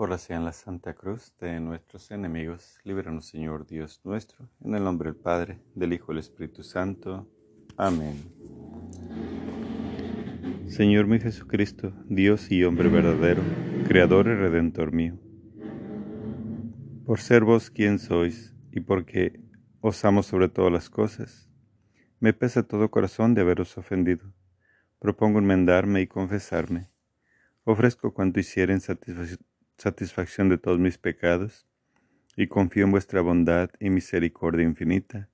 por la Santa Cruz de nuestros enemigos, líbranos Señor Dios nuestro, en el nombre del Padre, del Hijo y del Espíritu Santo. Amén. Señor mi Jesucristo, Dios y hombre verdadero, Creador y Redentor mío, por ser vos quien sois y porque os amo sobre todas las cosas, me pesa todo corazón de haberos ofendido. Propongo enmendarme y confesarme. Ofrezco cuanto hiciera en satisfacción de todos mis pecados, y confío en vuestra bondad y misericordia infinita.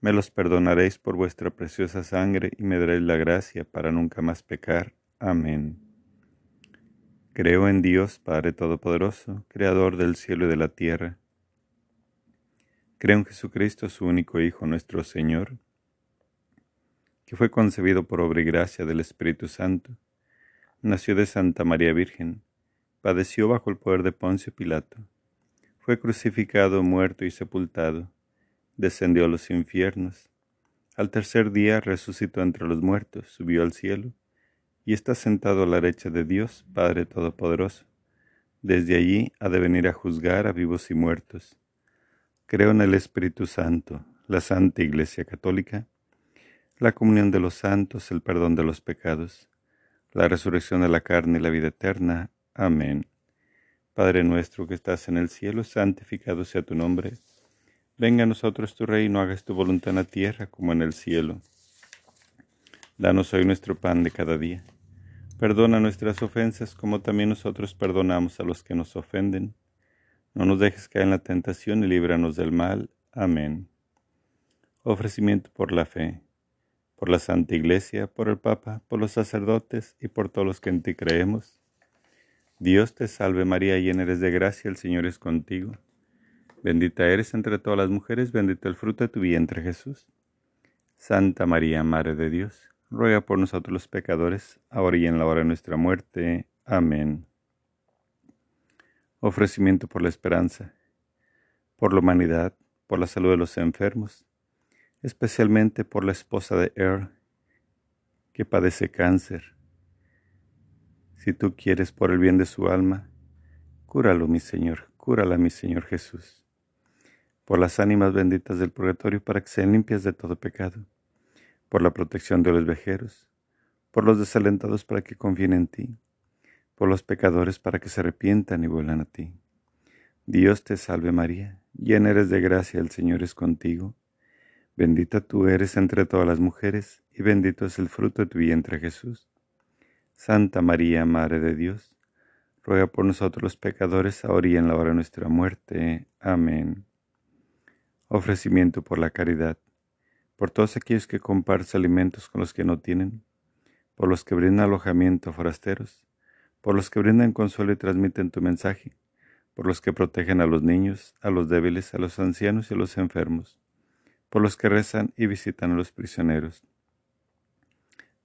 Me los perdonaréis por vuestra preciosa sangre y me daréis la gracia para nunca más pecar. Amén. Creo en Dios, Padre Todopoderoso, Creador del cielo y de la tierra. Creo en Jesucristo, su único Hijo, nuestro Señor, que fue concebido por obra y gracia del Espíritu Santo, nació de Santa María Virgen, padeció bajo el poder de Poncio Pilato, fue crucificado, muerto y sepultado, descendió a los infiernos, al tercer día resucitó entre los muertos, subió al cielo, y está sentado a la derecha de Dios, Padre Todopoderoso. Desde allí ha de venir a juzgar a vivos y muertos. Creo en el Espíritu Santo, la Santa Iglesia Católica, la comunión de los santos, el perdón de los pecados, la resurrección de la carne y la vida eterna. Amén. Padre nuestro que estás en el cielo, santificado sea tu nombre. Venga a nosotros tu reino, hagas tu voluntad en la tierra como en el cielo. Danos hoy nuestro pan de cada día. Perdona nuestras ofensas como también nosotros perdonamos a los que nos ofenden. No nos dejes caer en la tentación y líbranos del mal. Amén. Ofrecimiento por la fe, por la Santa Iglesia, por el Papa, por los sacerdotes y por todos los que en ti creemos Dios te salve María, llena eres de gracia, el Señor es contigo. Bendita eres entre todas las mujeres, bendito el fruto de tu vientre Jesús. Santa María, Madre de Dios, ruega por nosotros los pecadores, ahora y en la hora de nuestra muerte. Amén. Ofrecimiento por la esperanza, por la humanidad, por la salud de los enfermos, especialmente por la esposa de Er, que padece cáncer si tú quieres por el bien de su alma, cúralo, mi Señor, cúrala, mi Señor Jesús. Por las ánimas benditas del purgatorio para que sean limpias de todo pecado. Por la protección de los vejeros. Por los desalentados para que confíen en ti. Por los pecadores para que se arrepientan y vuelvan a ti. Dios te salve María, llena eres de gracia, el Señor es contigo. Bendita tú eres entre todas las mujeres, y bendito es el fruto de tu vientre Jesús. Santa María, Madre de Dios, ruega por nosotros los pecadores, ahora y en la hora de nuestra muerte. Amén. Ofrecimiento por la caridad, por todos aquellos que comparten alimentos con los que no tienen, por los que brindan alojamiento a forasteros, por los que brindan consuelo y transmiten tu mensaje, por los que protegen a los niños, a los débiles, a los ancianos y a los enfermos, por los que rezan y visitan a los prisioneros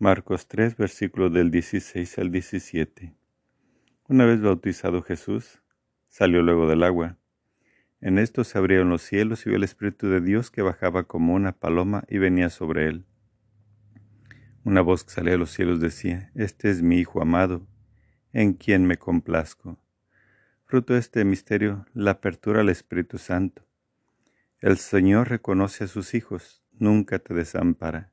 Marcos 3, versículos del 16 al 17. Una vez bautizado Jesús, salió luego del agua. En esto se abrieron los cielos y vio el Espíritu de Dios que bajaba como una paloma y venía sobre él. Una voz que salía de los cielos decía, Este es mi Hijo amado, en quien me complazco. Fruto de este misterio, la apertura al Espíritu Santo. El Señor reconoce a sus hijos, nunca te desampara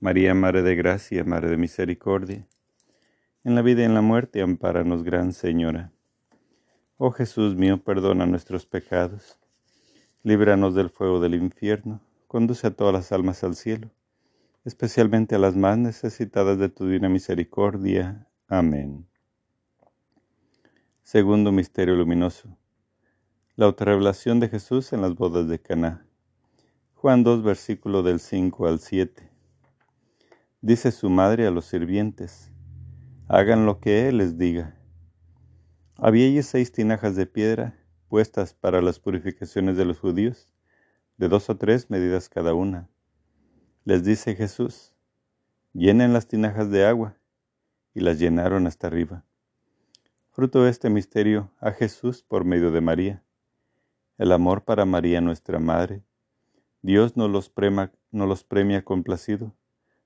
María, Madre de Gracia, Madre de Misericordia, en la vida y en la muerte, ampáranos, Gran Señora. Oh Jesús mío, perdona nuestros pecados líbranos del fuego del infierno, conduce a todas las almas al cielo, especialmente a las más necesitadas de tu divina misericordia. Amén. Segundo misterio luminoso. La autorrevelación de Jesús en las bodas de Caná. Juan 2, versículo del 5 al 7. Dice su madre a los sirvientes, hagan lo que él les diga. Había allí seis tinajas de piedra puestas para las purificaciones de los judíos, de dos o tres medidas cada una. Les dice Jesús, llenen las tinajas de agua, y las llenaron hasta arriba. Fruto de este misterio a Jesús por medio de María. El amor para María nuestra Madre. Dios nos los, prema, nos los premia complacido,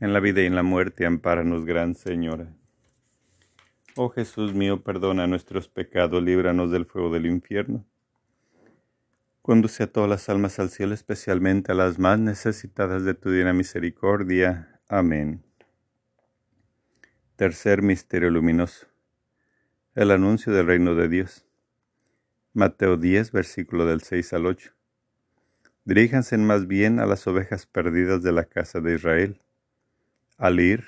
en la vida y en la muerte, ampáranos, Gran Señora. Oh Jesús mío, perdona nuestros pecados, líbranos del fuego del infierno Conduce a todas las almas al cielo, especialmente a las más necesitadas de tu divina misericordia. Amén. Tercer misterio luminoso. El anuncio del reino de Dios. Mateo 10, versículo del 6 al 8. Diríjanse más bien a las ovejas perdidas de la casa de Israel. Al ir,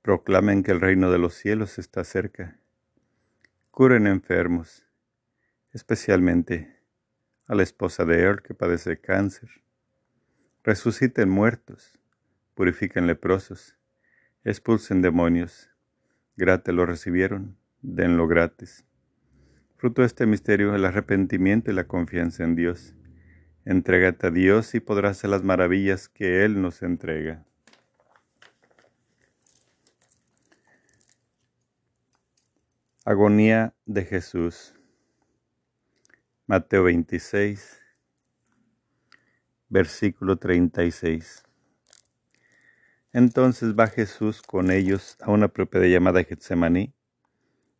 proclamen que el reino de los cielos está cerca. Curen enfermos, especialmente a la esposa de él que padece cáncer. Resuciten muertos, purifiquen leprosos, expulsen demonios. Gratis lo recibieron, denlo gratis. Fruto de este misterio el arrepentimiento y la confianza en Dios. Entrégate a Dios y podrás hacer las maravillas que Él nos entrega. Agonía de Jesús. Mateo 26, versículo 36. Entonces va Jesús con ellos a una propiedad llamada Getsemaní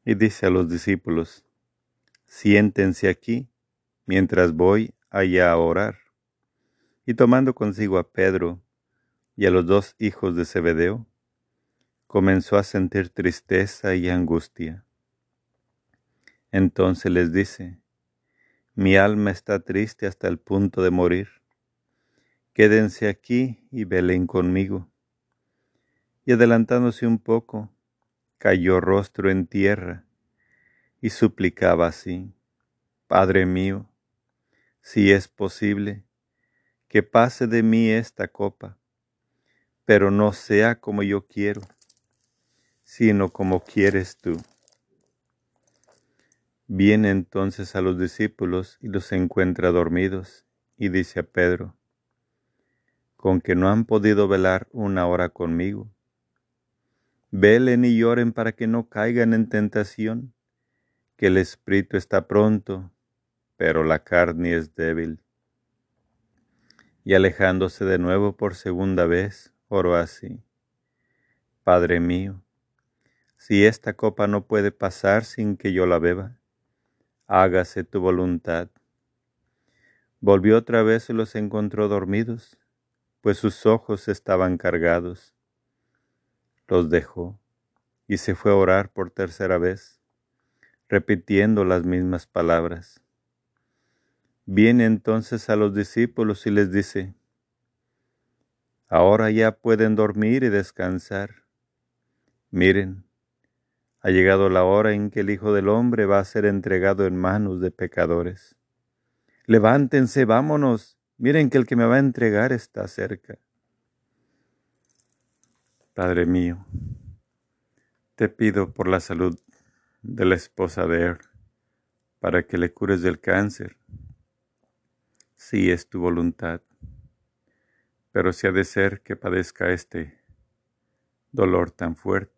y dice a los discípulos, siéntense aquí mientras voy allá a orar. Y tomando consigo a Pedro y a los dos hijos de Zebedeo, comenzó a sentir tristeza y angustia. Entonces les dice, mi alma está triste hasta el punto de morir. Quédense aquí y velen conmigo. Y adelantándose un poco, cayó rostro en tierra y suplicaba así, Padre mío, si es posible, que pase de mí esta copa, pero no sea como yo quiero, sino como quieres tú. Viene entonces a los discípulos y los encuentra dormidos, y dice a Pedro, con que no han podido velar una hora conmigo. Velen y lloren para que no caigan en tentación, que el espíritu está pronto, pero la carne es débil. Y alejándose de nuevo por segunda vez, oró así, Padre mío, si esta copa no puede pasar sin que yo la beba, hágase tu voluntad. Volvió otra vez y los encontró dormidos, pues sus ojos estaban cargados. Los dejó y se fue a orar por tercera vez. repitiendo las mismas palabras. Viene entonces a los discípulos y les dice, Ahora ya pueden dormir y descansar. Miren, ha llegado la hora en que el Hijo del Hombre va a ser entregado en manos de pecadores. Levántense, vámonos. Miren que el que me va a entregar está cerca. Padre mío, te pido por la salud de la esposa de Er, para que le cures del cáncer, si es tu voluntad. Pero si ha de ser que padezca este dolor tan fuerte,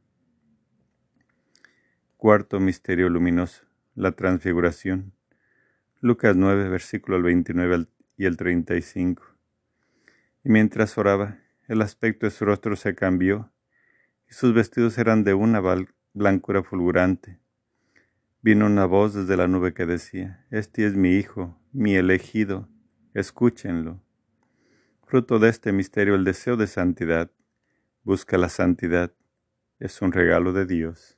Cuarto Misterio Luminoso, la Transfiguración. Lucas 9, versículo 29 y el 35. Y mientras oraba, el aspecto de su rostro se cambió, y sus vestidos eran de una blancura fulgurante. Vino una voz desde la nube que decía, Este es mi Hijo, mi elegido escúchenlo. Fruto de este misterio, el deseo de santidad. Busca la santidad. Es un regalo de Dios.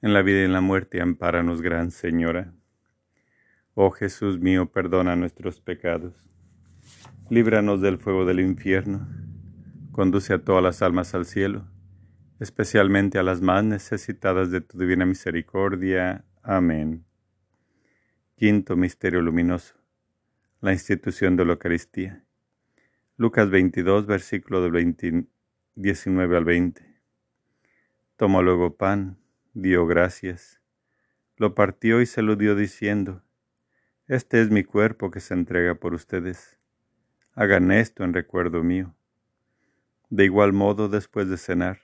en la vida y en la muerte, ampáranos, Gran Señora. Oh Jesús mío, perdona nuestros pecados. Líbranos del fuego del infierno. Conduce a todas las almas al cielo, especialmente a las más necesitadas de tu divina misericordia. Amén. Quinto Misterio Luminoso. La institución de la Eucaristía. Lucas 22, versículo del 19 al 20. Tomó luego pan dio gracias, lo partió y se lo dio diciendo, Este es mi cuerpo que se entrega por ustedes. Hagan esto en recuerdo mío. De igual modo, después de cenar,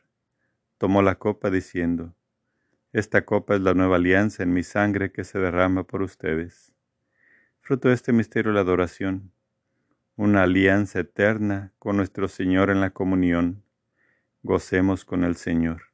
tomó la copa diciendo, Esta copa es la nueva alianza en mi sangre que se derrama por ustedes. Fruto de este misterio la adoración, una alianza eterna con nuestro Señor en la comunión. Gocemos con el Señor.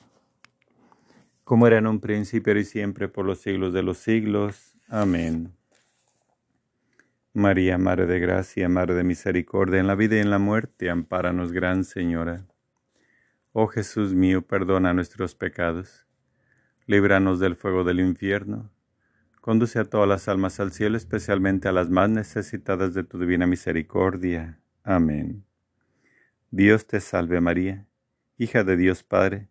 como era en un principio y siempre por los siglos de los siglos. Amén. María, Madre de Gracia, Madre de Misericordia, en la vida y en la muerte, ampáranos, Gran Señora. Oh Jesús mío, perdona nuestros pecados, líbranos del fuego del infierno, conduce a todas las almas al cielo, especialmente a las más necesitadas de tu divina misericordia. Amén. Dios te salve María, hija de Dios Padre,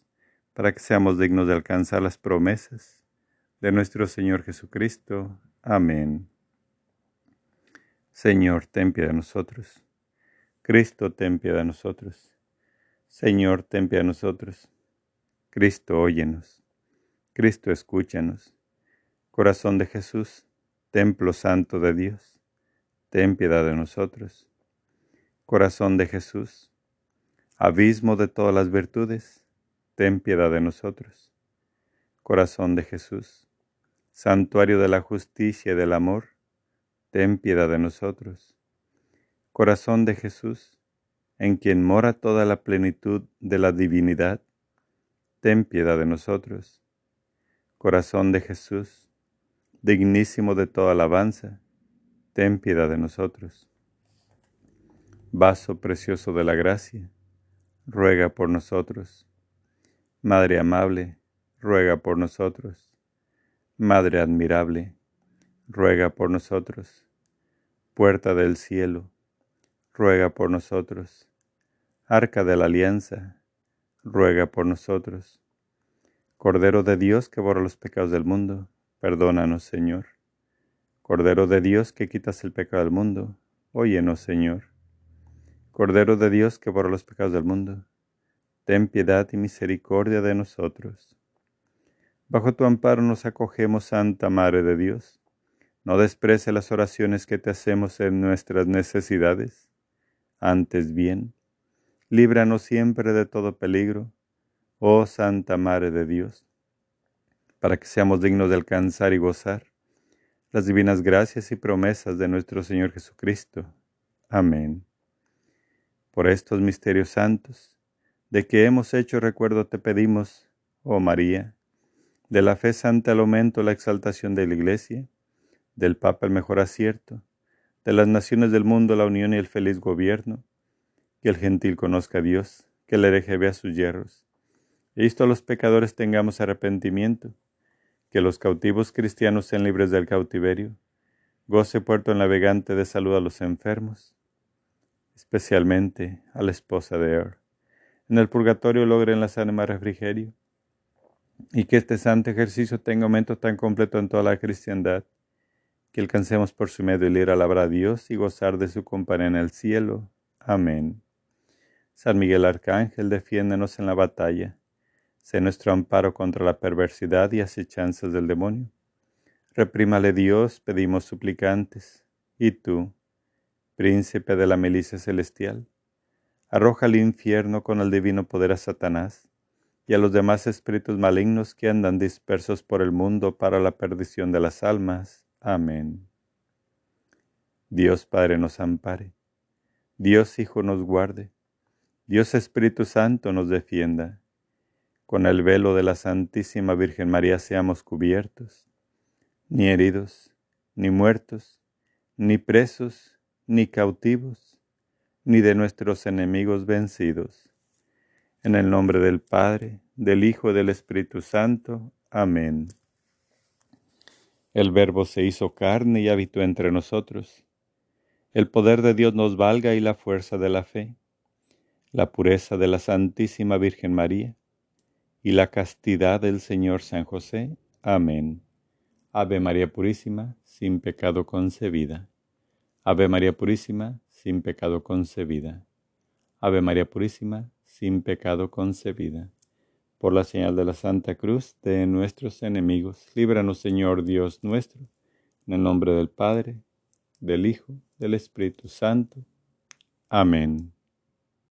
para que seamos dignos de alcanzar las promesas de nuestro Señor Jesucristo. Amén. Señor, ten piedad de nosotros. Cristo, ten piedad de nosotros. Señor, ten piedad de nosotros. Cristo, óyenos. Cristo, escúchanos. Corazón de Jesús, templo santo de Dios, ten piedad de nosotros. Corazón de Jesús, abismo de todas las virtudes, ten piedad de nosotros. Corazón de Jesús, santuario de la justicia y del amor, ten piedad de nosotros Corazón de Jesús, en quien mora toda la plenitud de la divinidad, ten piedad de nosotros. Corazón de Jesús, dignísimo de toda alabanza, ten piedad de nosotros. Vaso precioso de la gracia, ruega por nosotros. Madre amable, ruega por nosotros. Madre admirable, ruega por nosotros. Puerta del cielo, ruega por nosotros. Arca de la Alianza, ruega por nosotros. Cordero de Dios que borra los pecados del mundo, perdónanos, Señor. Cordero de Dios que quitas el pecado del mundo, óyenos, Señor. Cordero de Dios que borra los pecados del mundo, ten piedad y misericordia de nosotros. Bajo tu amparo nos acogemos, Santa Madre de Dios. No desprece las oraciones que te hacemos en nuestras necesidades antes bien, líbranos siempre de todo peligro, oh Santa Madre de Dios, para que seamos dignos de alcanzar y gozar las divinas gracias y promesas de nuestro Señor Jesucristo. Amén. Por estos misterios santos, de que hemos hecho recuerdo te pedimos, oh María, de la fe santa el aumento, la exaltación de la Iglesia, del Papa el mejor acierto, de las naciones del mundo la unión y el feliz gobierno, que el gentil conozca a Dios, que el hereje vea sus hierros, y esto a los pecadores tengamos arrepentimiento, que los cautivos cristianos sean libres del cautiverio, goce puerto navegante de salud a los enfermos, especialmente a la esposa de Er. En el purgatorio logren las ánimas refrigerio, y que este santo ejercicio tenga aumento tan completo en toda la cristiandad, que alcancemos por su medio el ir a a Dios y gozar de su compañía en el cielo. Amén. San Miguel Arcángel, defiéndenos en la batalla. Sé nuestro amparo contra la perversidad y acechanzas del demonio. Reprímale Dios, pedimos suplicantes. Y tú, príncipe de la milicia celestial, arroja al infierno con el divino poder a Satanás y a los demás espíritus malignos que andan dispersos por el mundo para la perdición de las almas. Amén. Dios Padre nos ampare. Dios Hijo nos guarde. Dios Espíritu Santo nos defienda. Con el velo de la Santísima Virgen María seamos cubiertos, ni heridos, ni muertos, ni presos, ni cautivos, ni de nuestros enemigos vencidos. En el nombre del Padre, del Hijo y del Espíritu Santo. Amén. El Verbo se hizo carne y habitó entre nosotros. El poder de Dios nos valga y la fuerza de la fe, la pureza de la Santísima Virgen María y la castidad del Señor San José. Amén. Ave María Purísima, sin pecado concebida. Ave María Purísima, sin pecado concebida. Ave María Purísima, sin pecado concebida por la señal de la Santa Cruz de nuestros enemigos. Líbranos, Señor Dios nuestro, en el nombre del Padre, del Hijo, del Espíritu Santo. Amén.